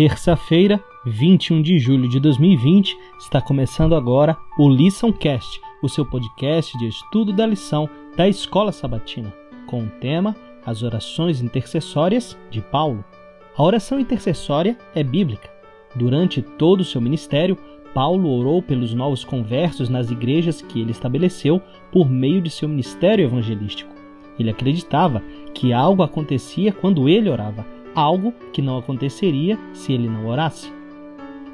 Terça-feira, 21 de julho de 2020, está começando agora o Lição Cast, o seu podcast de estudo da lição da Escola Sabatina, com o tema As Orações Intercessórias de Paulo. A oração intercessória é bíblica. Durante todo o seu ministério, Paulo orou pelos novos conversos nas igrejas que ele estabeleceu por meio de seu ministério evangelístico. Ele acreditava que algo acontecia quando ele orava algo que não aconteceria se ele não orasse.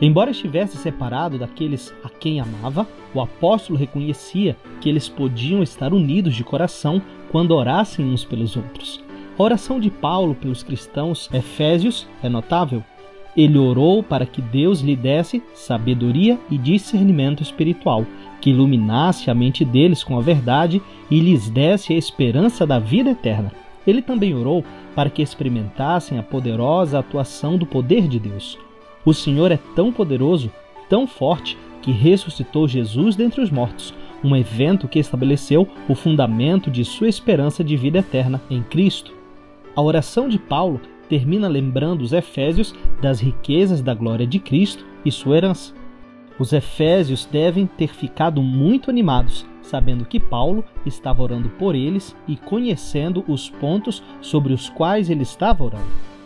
Embora estivesse separado daqueles a quem amava, o apóstolo reconhecia que eles podiam estar unidos de coração quando orassem uns pelos outros. A oração de Paulo pelos cristãos efésios é notável. Ele orou para que Deus lhe desse sabedoria e discernimento espiritual, que iluminasse a mente deles com a verdade e lhes desse a esperança da vida eterna. Ele também orou para que experimentassem a poderosa atuação do poder de Deus. O Senhor é tão poderoso, tão forte, que ressuscitou Jesus dentre os mortos, um evento que estabeleceu o fundamento de sua esperança de vida eterna em Cristo. A oração de Paulo termina lembrando os Efésios das riquezas da glória de Cristo e sua herança. Os Efésios devem ter ficado muito animados sabendo que Paulo estava orando por eles e conhecendo os pontos sobre os quais ele estava orando.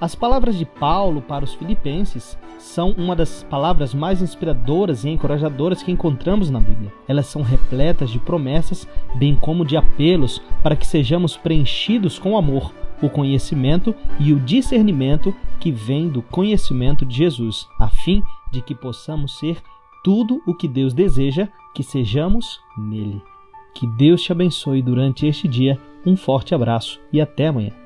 As palavras de Paulo para os Filipenses são uma das palavras mais inspiradoras e encorajadoras que encontramos na Bíblia. Elas são repletas de promessas, bem como de apelos para que sejamos preenchidos com amor, o conhecimento e o discernimento que vem do conhecimento de Jesus, a fim de que possamos ser tudo o que Deus deseja que sejamos nele. Que Deus te abençoe durante este dia. Um forte abraço e até amanhã.